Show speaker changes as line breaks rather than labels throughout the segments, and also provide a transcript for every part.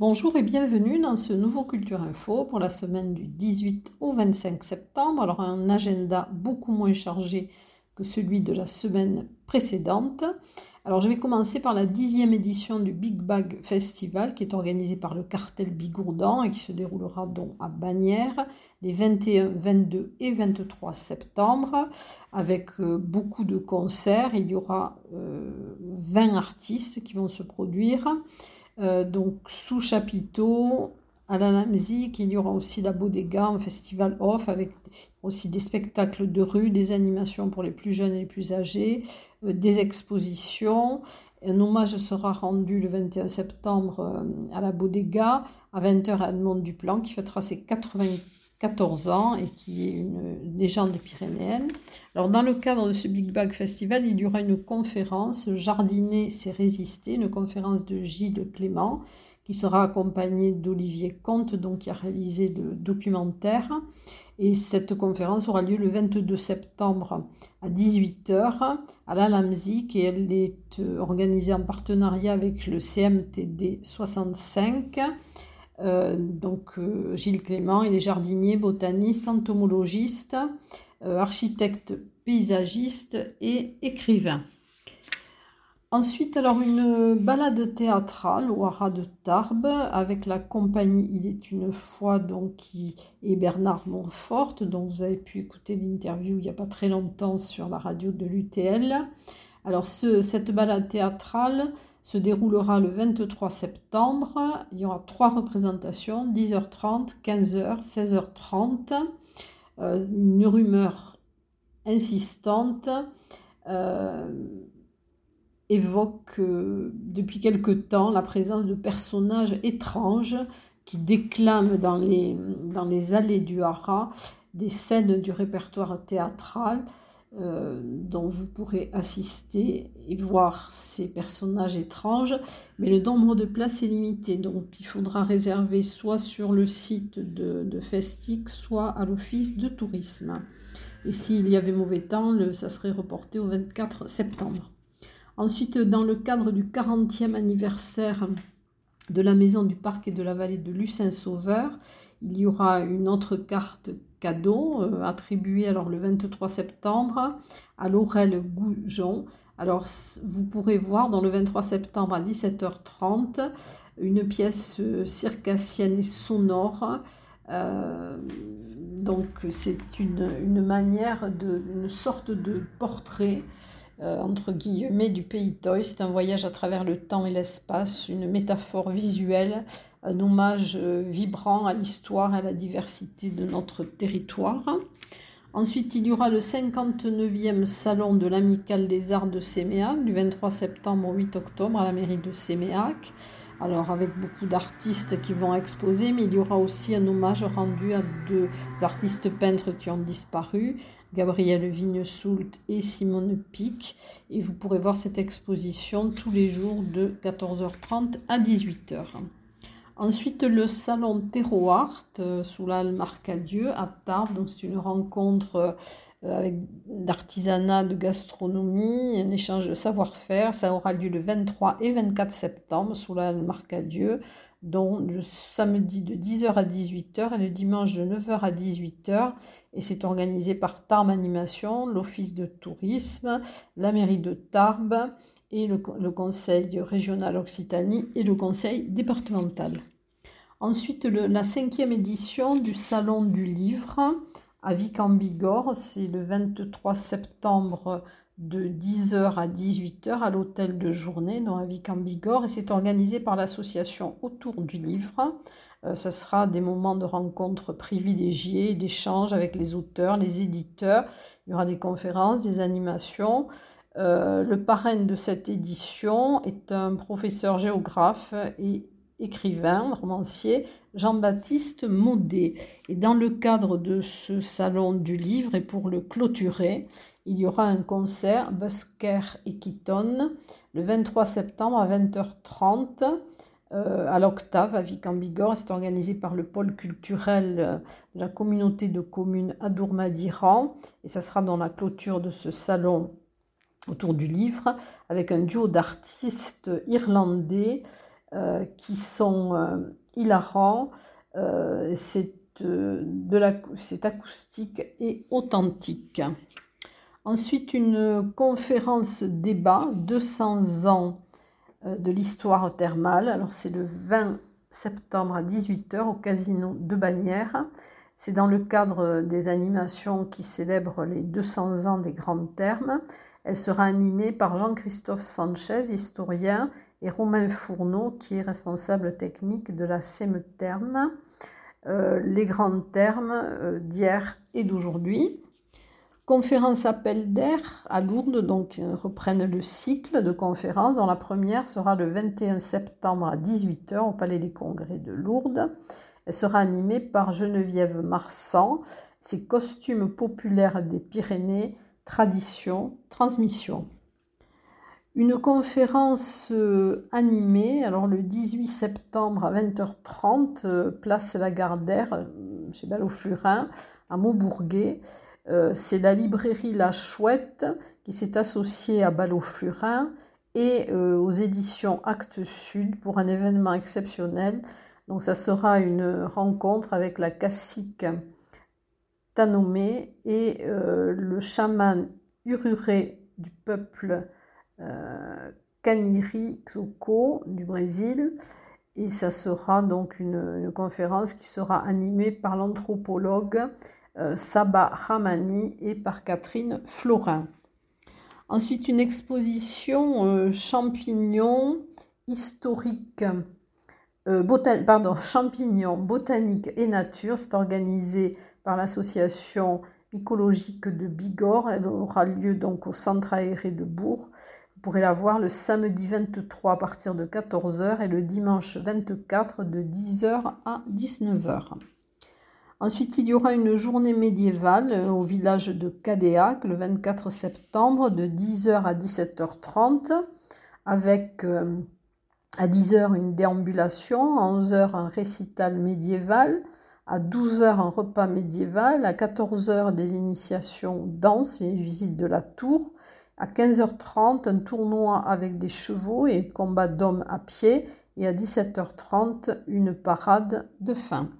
Bonjour et bienvenue dans ce nouveau Culture Info pour la semaine du 18 au 25 septembre. Alors un agenda beaucoup moins chargé que celui de la semaine précédente. Alors je vais commencer par la dixième édition du Big Bag Festival qui est organisé par le cartel Bigourdan et qui se déroulera donc à Bagnères les 21, 22 et 23 septembre avec euh, beaucoup de concerts. Il y aura 20 euh, artistes qui vont se produire. Euh, donc sous chapiteau, à la musique, il y aura aussi la Bodega, un festival off avec aussi des spectacles de rue, des animations pour les plus jeunes et les plus âgés, euh, des expositions. Un hommage sera rendu le 21 septembre euh, à la Bodega à 20h à Edmond Duplan qui fêtera ses 80 14 ans et qui est une légende pyrénéenne. Alors dans le cadre de ce Big Bag Festival, il y aura une conférence Jardiner, c'est résister, une conférence de Gilles Clément qui sera accompagnée d'Olivier Comte, donc qui a réalisé le documentaire. Et cette conférence aura lieu le 22 septembre à 18h à la Lamzik et elle est euh, organisée en partenariat avec le CMTD 65 euh, donc euh, Gilles Clément, il est jardinier, botaniste, entomologiste, euh, architecte paysagiste et écrivain. Ensuite, alors une balade théâtrale au haras de Tarbes avec la compagnie Il est une fois donc qui Bernard Montfort dont vous avez pu écouter l'interview il n'y a pas très longtemps sur la radio de l'UTL. Alors cette balade théâtrale, se déroulera le 23 septembre. Il y aura trois représentations, 10h30, 15h, 16h30. une rumeur insistante euh, évoque euh, depuis quelque temps la présence de personnages étranges qui déclament dans les, dans les allées du Hara des scènes du répertoire théâtral euh, dont vous pourrez assister et voir ces personnages étranges, mais le nombre de places est limité, donc il faudra réserver soit sur le site de, de soit à l'office de tourisme. Et s'il y avait mauvais temps, ça serait reporté au 24 septembre. Ensuite, dans le cadre du 40e anniversaire de la maison du parc et de la vallée de Lucin-Sauveur, il y aura une autre carte cadeau euh, attribué alors le 23 septembre à Laurel Goujon. Alors vous pourrez voir dans le 23 septembre à 17h30 une pièce euh, circassienne et sonore. Euh, donc c'est une, manière de une sorte de portrait entre guillemets du pays Toy. C'est un voyage à travers le temps et l'espace, une métaphore visuelle un hommage euh, vibrant à l'histoire à la diversité de notre territoire. Ensuite, il y aura le 59e salon de l'Amicale des Arts de Séméac du 23 septembre au 8 octobre à la mairie de Séméac. Alors avec beaucoup d'artistes qui vont exposer, mais il y aura aussi un hommage rendu à deux artistes peintres qui ont disparu, Gabriel Vignesoult et Simone Pic. Et vous pourrez voir cette exposition tous les jours de 14h30 à 18h. Ensuite, le salon Terroart euh, sous l'Almarcadieu Marcadieu à Tarbes. Donc, c'est une rencontre euh, avec d'artisanat, de gastronomie, un échange de savoir-faire. Ça aura lieu le 23 et 24 septembre sous l'Almarcadieu, Marcadieu, dont le samedi de 10h à 18h et le dimanche de 9h à 18h. Et c'est organisé par Tarbes Animation, l'Office de tourisme, la mairie de Tarbes et le, Conseil régional Occitanie et le Conseil départemental. Ensuite, la cinquième édition du Salon du Livre à Vic en Bigorre, c'est le 23 septembre de 10h à 18h à l'hôtel de journée, dans à Vic en Bigorre, et c'est organisé par l'association Autour du Livre. Euh, ce sera des moments de rencontres privilégiés, d'échanges avec les auteurs, les éditeurs. Il y aura des conférences, des animations. Euh, le parrain de cette édition est un professeur géographe et écrivain, romancier, Jean-Baptiste Maudet. Et dans le cadre de ce salon du livre, et pour le clôturer, il y aura un concert Busker et Keaton le 23 septembre à 20h30 euh, à l'Octave à Vic-en-Bigorre. C'est organisé par le pôle culturel de la communauté de communes Adourmadiran et ça sera dans la clôture de ce salon autour du livre avec un duo d'artistes irlandais qui sont hilarants. c'est acoustique et authentique. Ensuite, une conférence débat 200 ans de l'histoire thermale. Alors, c'est le 20 septembre à 18h au casino de Bagnères. C'est dans le cadre des animations qui célèbrent les 200 ans des grandes termes. Elle sera animée par Jean-Christophe Sanchez, historien, et Romain Fourneau, qui est responsable technique de la SEM euh, les grandes termes euh, d'hier et d'aujourd'hui. Conférence appel d'air à Lourdes, donc euh, reprennent le cycle de conférences, dont la première sera le 21 septembre à 18h au Palais des Congrès de Lourdes. Elle sera animée par Geneviève Marsan, ses costumes populaires des Pyrénées, tradition, transmission. Une conférence euh, animée, alors le 18 septembre à 20h30, euh, place Lagardère, euh, chez Ballot-Flurin, à Maubourguet. C'est la librairie La Chouette qui s'est associée à Ballot-Flurin et aux éditions Actes Sud pour un événement exceptionnel. Donc ça sera une rencontre avec la cacique Tanomé et le chaman ururé du peuple euh, Kaniri Xoko du Brésil. Et ça sera donc une, conférence qui sera animée par l'anthropologue euh, Saba Ramani et par Catherine Florin. Ensuite, une exposition euh, champignons historiques, pardon, champignons botaniques et nature. C'est organisé par l'association écologique de Bigorre. Elle aura lieu donc au centre aéré de Bourg. Vous pourrez la voir le samedi 23 à partir de 14h et le dimanche 24 de 10h à 19h. Ensuite, il y aura une journée médiévale euh, au village de Cadéac le 24 septembre de 10h à 17h30 avec euh, à 10h une déambulation, à 11h un récital médiéval, à 12h un repas médiéval, à 14h des initiations danse et visite de la tour, à 15h30 un tournoi avec des chevaux et combat d'hommes à pied, et à 17h30 une parade de fin.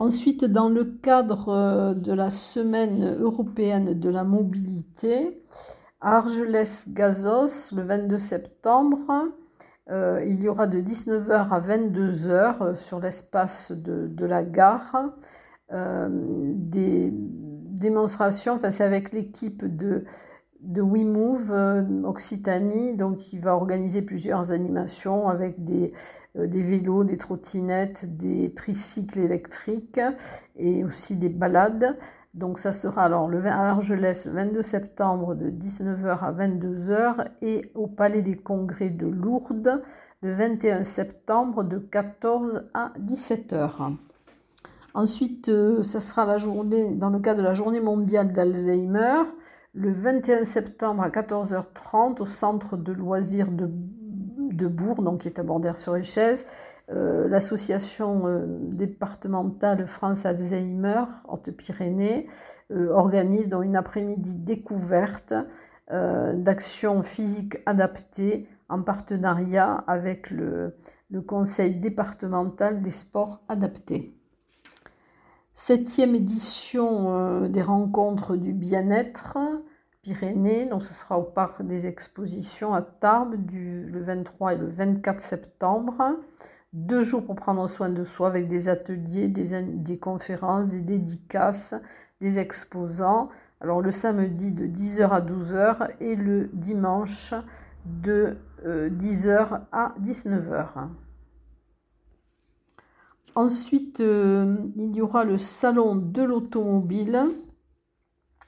Ensuite, dans le cadre de la semaine européenne de la mobilité, Argelès-Gazos, le 22 septembre, euh, il y aura de 19h à 22h euh, sur l'espace de, la gare euh, des démonstrations. Enfin, c'est avec l'équipe de, WeMove Occitanie, donc il va organiser plusieurs animations avec des vélos, des trottinettes, des tricycles électriques et aussi des balades. Donc ça sera alors le 20 à Argelès le 22 septembre de 19h à 22h et au Palais des Congrès de Lourdes le 21 septembre de 14 à 17h. Ensuite, euh, ça sera la journée, dans le cadre de la journée mondiale d'Alzheimer, le 21 septembre à 14h30 au centre de loisirs de, de Bourg, donc qui est à Bordère-sur-Échèze, euh, l'association euh, départementale France Alzheimer Haute-Pyrénées euh, organise dans une après-midi découverte d'actions physiques adaptées en partenariat avec le, le, Conseil départemental des sports adaptés. Septième édition des rencontres du bien-être Pyrénées, donc ce sera au parc des expositions à Tarbes du, le 23 et le 24 septembre deux jours pour prendre soin de soi avec des ateliers, des, conférences, des dédicaces, des exposants. Alors le samedi de 10h à 12h et le dimanche de 10h euh, à 19h. Ensuite, euh, il y aura le salon de l'automobile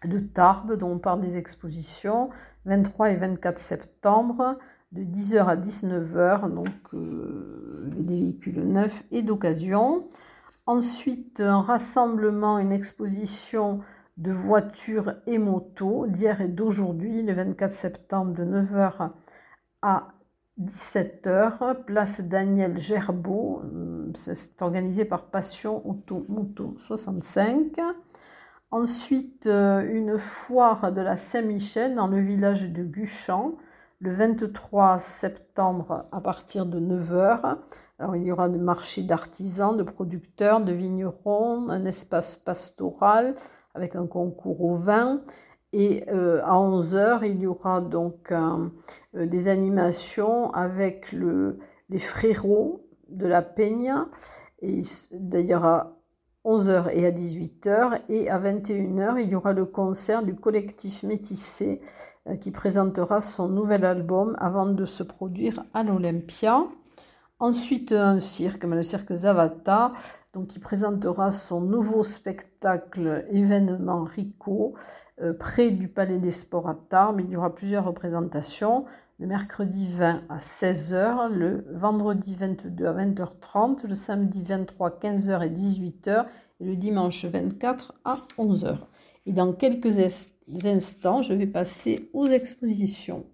de Tarbes, dont on parle des expositions, 23 et 24 septembre de 10h à 19h, donc euh, des véhicules neufs et d'occasion. Ensuite, un rassemblement, une exposition de voitures et motos d'hier et d'aujourd'hui, le 24 septembre de 9h à 17h, place Daniel Gerbeau. C'est organisé par Passion Auto Moto 65. Ensuite, euh, une foire de la Saint-Michel dans le village de Guchamp le 23 septembre à partir de 9h. Alors il y aura des marchés d'artisans, de producteurs, de vignerons, un espace pastoral avec un concours au vin. Et euh, à 11h, il y aura donc euh, des animations avec le, les frérots de la Peña. Et d'ailleurs à 11h et à 18h. Et à 21h, il y aura le concert du collectif Métissé euh, qui présentera son nouvel album avant de se produire à l'Olympia. Ensuite, un cirque, le cirque Zavata, donc qui présentera son nouveau spectacle événement Rico euh, près du Palais des Sports à Tarbes. Il y aura plusieurs représentations. Le mercredi 20 à 16h, le vendredi 22 à 20h30, le samedi 23 à 15h et 18h et le dimanche 24 à 11h. Et dans quelques instants, je vais passer aux expositions.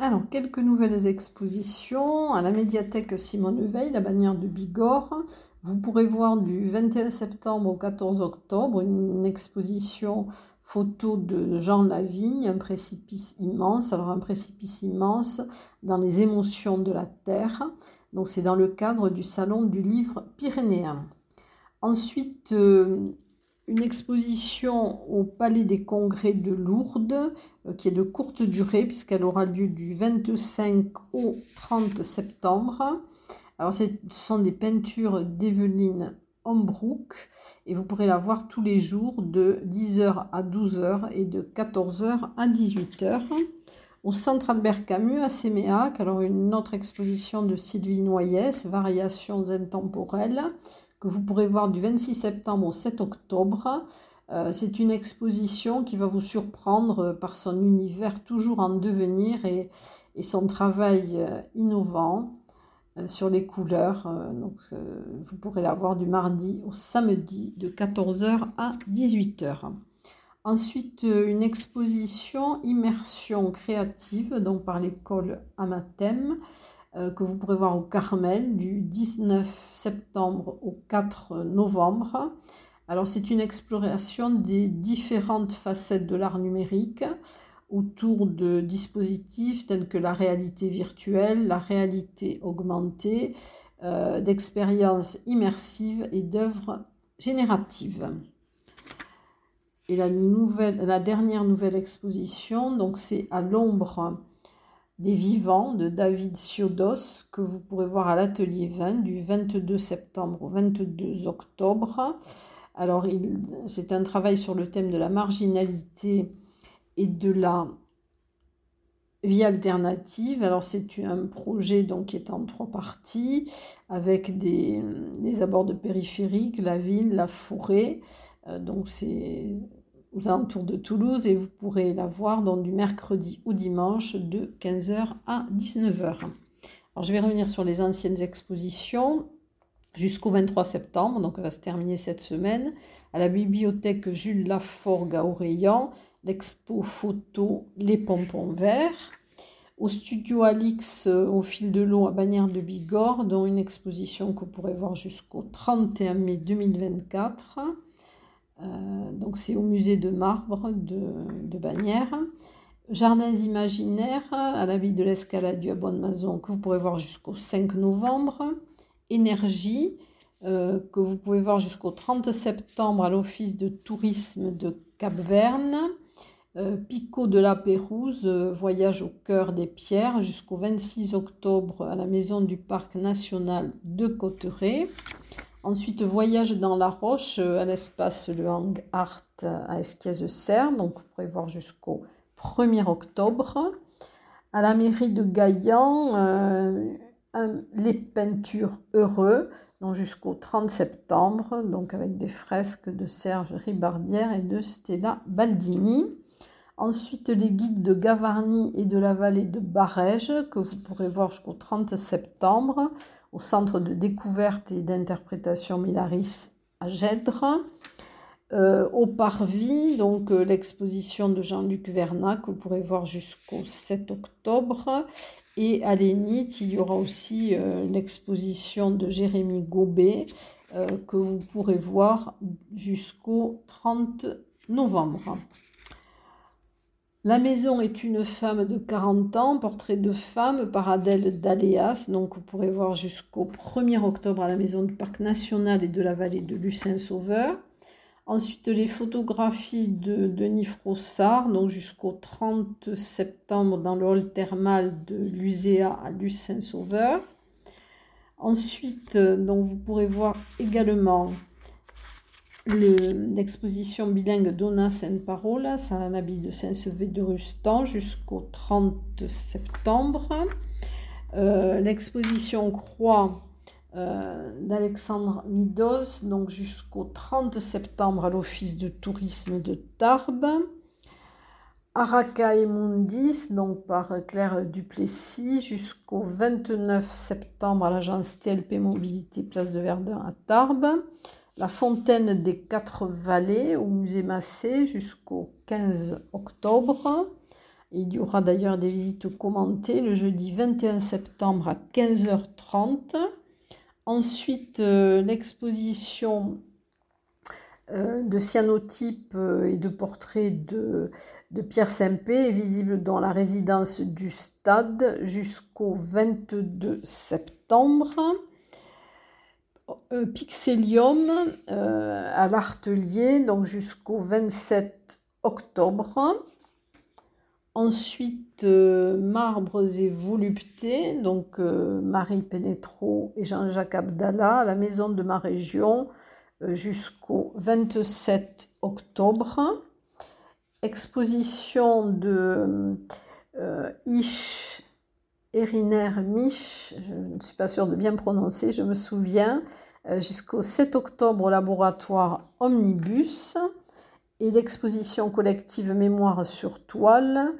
Alors, quelques nouvelles expositions à la médiathèque Simone Veil, la bannière de Bigorre. Vous pourrez voir du 21 septembre au 14 octobre une exposition photo de Jean Lavigne, un précipice immense. Alors, un précipice immense dans les émotions de la Terre. Donc, c'est dans le cadre du Salon du livre pyrénéen. Ensuite, euh, une exposition au Palais des Congrès de Lourdes, euh, qui est de courte durée, puisqu'elle aura lieu du 25 au 30 septembre. Alors, ce sont des peintures d'Evelyne Hombrook, et vous pourrez la voir tous les jours de 10h à 12h et de 14h à 18h. Au Centre Albert Camus à Séméac, alors une autre exposition de Sylvie Noyès, Variations intemporelles que vous pourrez voir du 26 septembre au 7 octobre. Euh, c'est une exposition qui va vous surprendre par son univers toujours en devenir et, son travail euh, innovant sur les couleurs. donc, vous pourrez la voir du mardi au samedi de 14h à 18h. Ensuite, une exposition immersion créative donc par l'école Amatem euh, que vous pourrez voir au Carmel du 19 septembre au 4 novembre. Alors c'est une exploration des différentes facettes de l'art numérique autour de dispositifs tels que la réalité virtuelle, la réalité augmentée, euh, d'expériences immersives et d'œuvres génératives. Et la, nouvelle, la dernière nouvelle exposition, donc c'est à l'ombre des vivants de David Siodos que vous pourrez voir à l'atelier 20 du 22 septembre au 22 octobre. Alors, c'est un travail sur le thème de la marginalité et de la vie alternative. Alors, c'est un projet donc, qui est en trois parties avec des, des abords de périphérique, la ville, la forêt. Euh, donc, c'est aux alentours de Toulouse et vous pourrez la voir donc, du mercredi au dimanche de 15h à 19h. Alors je vais revenir sur les anciennes expositions jusqu'au 23 septembre, donc elle va se terminer cette semaine, à la bibliothèque Jules Laforgue à Oreillan, l'expo photo Les Pompons Verts, au studio Alix euh, au fil de l'eau à Bagnères de Bigorre, dont une exposition que vous pourrez voir jusqu'au 31 mai 2024. Euh, donc c'est au musée de marbre de, Bagnères. Jardins imaginaires à la ville de l'Escalade du Bonne-Mazon que vous pourrez voir jusqu'au 5 novembre. Énergie euh, que vous pouvez voir jusqu'au 30 septembre à l'Office de tourisme de Cap-Verne. Euh, Picot de la Pérouse, voyage au cœur des pierres jusqu'au 26 octobre à la maison du Parc national de Cotteret. Ensuite, voyage dans la roche euh, à l'espace Le Hang Art à Esquies-Serre. Donc, vous pourrez voir jusqu'au 1er octobre. À la mairie de Gaillan, euh, les peintures heureux, donc jusqu'au 30 septembre, donc avec des fresques de Serge Ribardière et de Stella Baldini. Ensuite, les guides de Gavarnie et de la vallée de Barège, que vous pourrez voir jusqu'au 30 septembre au Centre de découverte et d'interprétation Milaris à Gèdre. Euh, au Parvis, donc euh, l'exposition de Jean-Luc Vernac, que vous pourrez voir jusqu'au 7 octobre. Et à l'Énit, il y aura aussi euh, l'exposition de Jérémy Gobet, que vous pourrez voir jusqu'au 30 novembre. La maison est une femme de 40 ans, portrait de femme par Adèle Daléas. Donc vous pourrez voir jusqu'au 1er octobre à la maison du Parc national et de la vallée de Lucin-Sauveur. Ensuite, les photographies de Denis Frossard, donc jusqu'au 30 septembre dans le hall thermal de l'USEA à Lucin-Sauveur. Ensuite, euh, donc vous pourrez voir également l'exposition bilingue Donna Saint Parola, un habit de Saint-Sevé de Rustan jusqu'au 30 septembre. Euh, l'exposition Croix euh, d'Alexandre Midos, donc jusqu'au 30 septembre à l'Office de tourisme de Tarbes. Araka et Mundis, donc par Claire Duplessis, jusqu'au 29 septembre à l'agence TLP Mobilité Place de Verdun à Tarbes la fontaine des quatre vallées au musée Massé jusqu'au 15 octobre. Il y aura d'ailleurs des visites commentées le jeudi 21 septembre à 15h30. Ensuite, euh, l'exposition euh, de cyanotypes euh, et de portraits de, de Pierre Sempé est visible dans la résidence du stade jusqu'au 22 septembre. Euh, Pixelium euh, à l'Artelier, donc jusqu'au 27 octobre. Ensuite, euh, Marbres et Voluptés, donc Marie Pénétro et Jean-Jacques Abdallah à la maison de ma région jusqu'au 27 octobre. Exposition de Ish Eriner Mich, je ne suis pas sûre de bien prononcer, je me souviens, euh, jusqu'au 7 octobre au laboratoire Omnibus et l'exposition collective Mémoire sur toile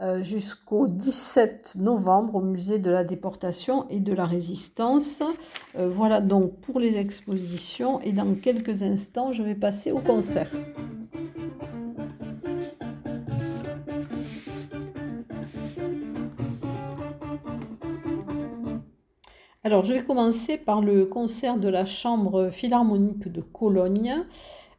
euh, jusqu'au 17 novembre au musée de la déportation et de la résistance. Euh, voilà donc pour les expositions et dans quelques instants je vais passer au concert. Alors, je vais commencer par le concert de la Chambre philharmonique de Cologne.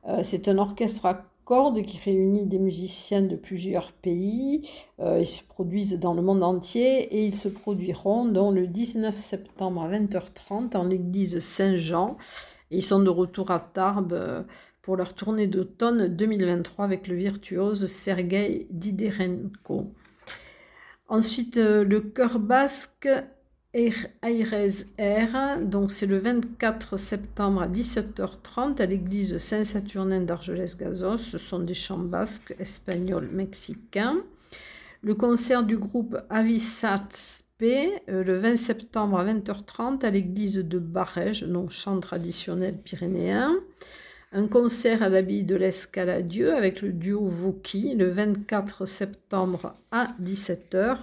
Euh, c'est un orchestre à cordes qui réunit des musiciens de plusieurs pays. Euh, ils se produisent dans le monde entier et ils se produiront donc, le 19 septembre à 20h30 en l'église Saint-Jean. ils sont de retour à Tarbes euh, pour leur tournée d'automne 2023 avec le virtuose Sergei Diderenko. Ensuite, le chœur basque Aires R, donc c'est le 24 septembre à 17h30 à l'église Saint-Saturnin d'Argelès-Gazos. Ce sont des chants basques, espagnols, mexicains. Le concert du groupe Avisats P, euh, le 20 septembre à 20h30 à l'église de Barège, donc chant traditionnel pyrénéen. Un concert à l'abbaye de l'Escaladieu avec le duo Vauqui le 24 septembre à 17h.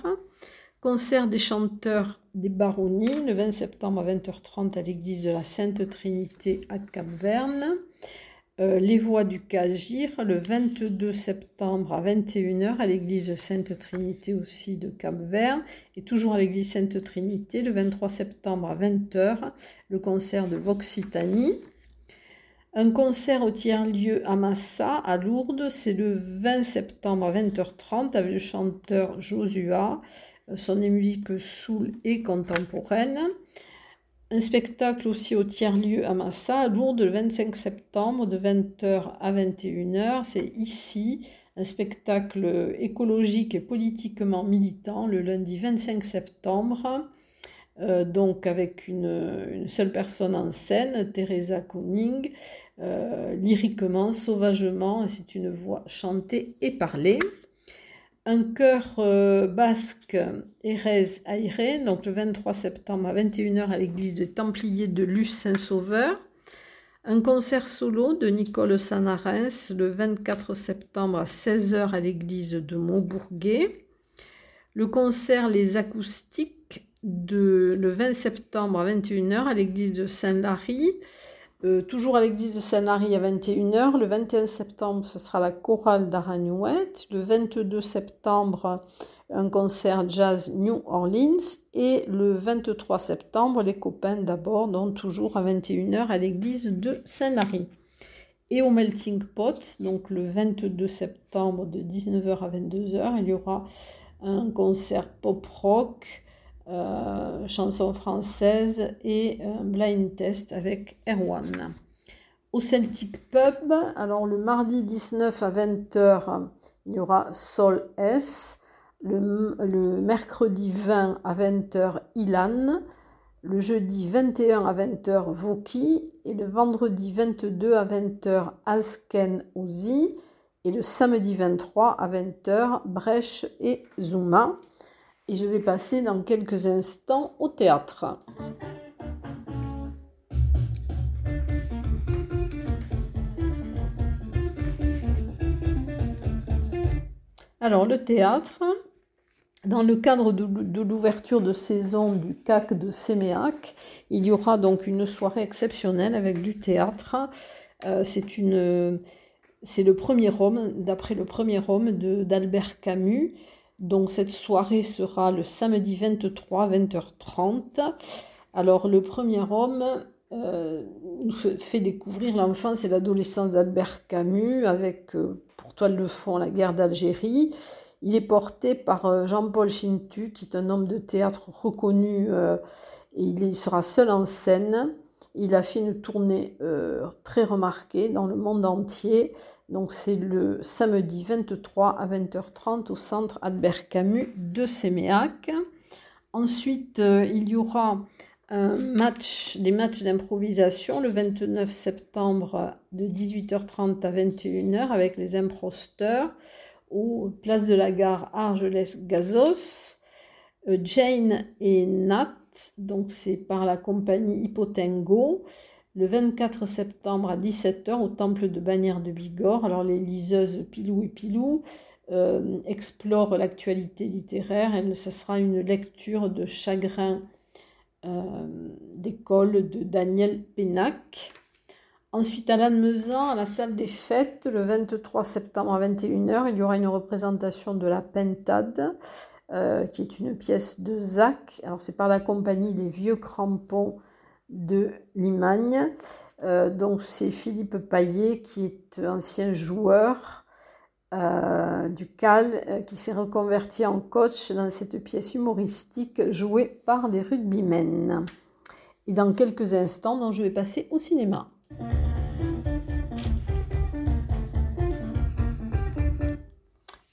Concert des chanteurs des baronnies le 20 septembre à 20h30 à l'église de la Sainte Trinité à Cap-Verne. Euh, les voix du Cagir le 22 septembre à 21h à l'église Sainte Trinité aussi de Cap-Verne et toujours à l'église Sainte Trinité le 23 septembre à 20h le concert de Voxitanie. Un concert au tiers-lieu à Massa, à Lourdes, c'est le 20 septembre à 20h30 avec le chanteur Josua sont des musiques soul et contemporaines. Un spectacle aussi au tiers-lieu à Massa, à Lourdes, le 25 septembre, de 20h à 21h. C'est ici un spectacle écologique et politiquement militant, le lundi 25 septembre. Euh, donc avec une, seule personne en scène, Teresa Koning, euh, lyriquement, sauvagement, c'est une voix chantée et parlée un chœur euh, basque Erez Aire, donc le 23 septembre à 21h à l'église des Templiers de Luce Saint-Sauveur. Un concert solo de Nicole Sanarens le 24 septembre à 16h à l'église de Montbourguet. Le concert Les Acoustiques de, le 20 septembre à 21h à l'église de Saint-Lary. Euh, toujours à l'église de Saint-Lary à 21h. Le 21 septembre, ce sera la chorale d'Aragnouette. Le 22 septembre, un concert jazz New Orleans. Et le 23 septembre, les copains d'abord, donc toujours à 21h à l'église de Saint-Lary. Et au Melting Pot, donc le 22 septembre de 19h à 22h, il y aura un concert pop-rock, euh, chanson française et un blind test avec Erwan. Au Celtic Pub, alors le mardi 19 à 20h, il y aura Sol S. Le, mercredi 20 à 20h, Ilan le jeudi 21 à 20h Voki et le vendredi 22 à 20h Asken Ouzi et le samedi 23 à 20h Brèche et Zuma. Et je vais passer dans quelques instants au théâtre. Alors le théâtre, dans le cadre de, l'ouverture de saison du CAC de Séméac, il y aura donc une soirée exceptionnelle avec du théâtre. Euh, c'est c'est le premier Rome, d'après le premier Rome d'Albert Camus. Donc cette soirée sera le samedi 23 20h30. Alors le premier Rome euh, nous fait découvrir l'enfance et l'adolescence d'Albert Camus avec euh, pour toile de fond la guerre d'Algérie il est porté par euh, Jean-Paul Chintu, qui est un homme de théâtre reconnu et il sera seul en scène. Il a fait une tournée euh, très remarquée dans le monde entier. Donc c'est le samedi 23 à 20h30 au centre Albert Camus de Séméac. Ensuite, il y aura des matchs d'improvisation le 29 septembre de 18h30 à 21h avec les imposteurs au place de la gare Argelès-Gazos. Euh, Jane et Nat, donc c'est par la compagnie Hippotengo, le 24 septembre à 17h au temple de Bagnères de Bigorre. Alors les liseuses Pilou et Pilou euh, explorent l'actualité littéraire et ce sera une lecture de Chagrin euh, d'école de Daniel Pénac. Ensuite, à Lannemezan, à la salle des fêtes, le 23 septembre à 21h, il y aura une représentation de la Pentade, euh, qui est une pièce de Zach. Alors, c'est par la compagnie Les Vieux Crampons de Limagne. Euh, donc, c'est Philippe Paillet, qui est ancien joueur euh, du CAL, qui s'est reconverti en coach dans cette pièce humoristique jouée par des rugbymen. Et dans quelques instants, donc, je vais passer au cinéma.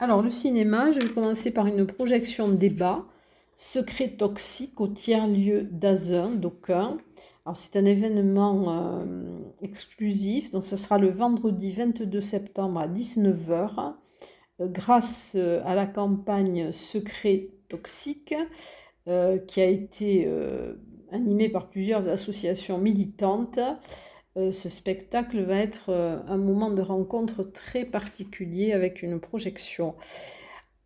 Alors, le cinéma, je vais commencer par une projection de débat. Secret toxique au tiers-lieu d'Azen, d'Aucun. Alors, c'est un événement euh, exclusif, donc ce sera le vendredi 22 septembre à 19h, euh, grâce euh, à la campagne Secret toxique, qui a été animée par plusieurs associations militantes. Euh, ce spectacle va être euh, un moment de rencontre très particulier avec une projection.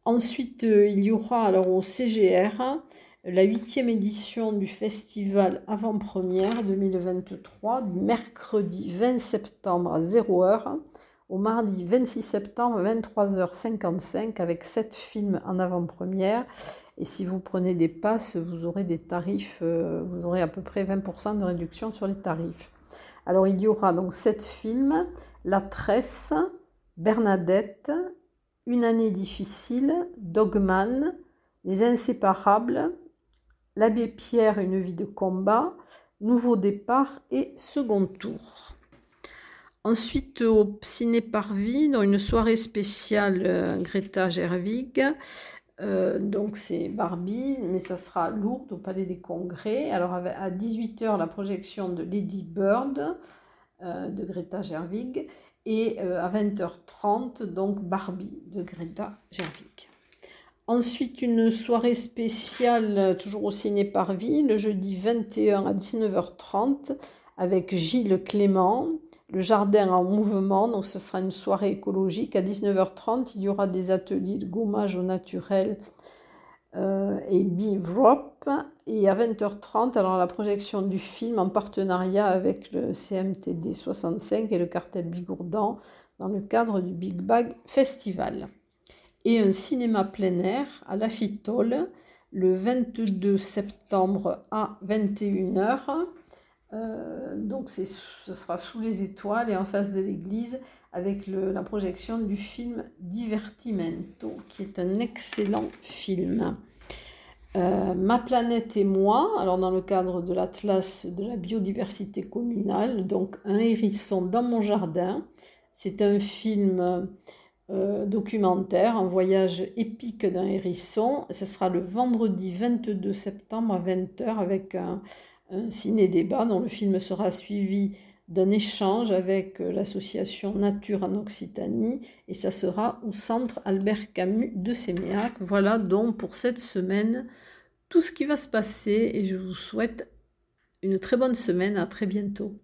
Ensuite, euh, il y aura alors au CGR la huitième édition du festival avant-première 2023 du mercredi 20 septembre à 0h au mardi 26 septembre 23h55 avec sept films en avant-première. Et si vous prenez des passes, vous aurez des tarifs, vous aurez à peu près 20% de réduction sur les tarifs. Alors il y aura donc sept films La Tresse, Bernadette, Une année difficile, Dogman, Les Inséparables, L'abbé Pierre, Une vie de combat, Nouveau départ et Second tour. Ensuite, au Ciné Parvis, dans une soirée spéciale euh, Greta Gerwig, euh, donc c'est Barbie, mais ça sera lourd au Palais des Congrès. Alors à 18h, la projection de Lady Bird euh, de Greta Gerwig et euh, à 20h30, donc Barbie de Greta Gerwig. Ensuite, une soirée spéciale, toujours au Ciné Parvis, le jeudi 21 à 19h30, avec Gilles Clément, le jardin en mouvement. Donc, ce sera une soirée écologique. À 19h30, il y aura des ateliers de gommage au naturel euh, et Bivrop. Et à 20h30, alors la projection du film en partenariat avec le CMTD 65 et le cartel Bigourdan dans le cadre du Big Bag Festival. et un cinéma plein air à la Fitole le 22 septembre à 21h. Euh, donc ce sera sous les étoiles et en face de l'église avec la projection du film Divertimento, qui est un excellent film. Euh, Ma planète et moi, alors dans le cadre de l'Atlas de la biodiversité communale, donc un hérisson dans mon jardin. C'est un film euh, documentaire, un voyage épique d'un hérisson. Ce sera le vendredi 22 septembre à 20h avec un, un ciné-débat dont le film sera suivi d'un échange avec euh, l'association Nature en Occitanie et ça sera au centre Albert Camus de Séméac. Voilà donc pour cette semaine tout ce qui va se passer et je vous souhaite une très bonne semaine. À très bientôt.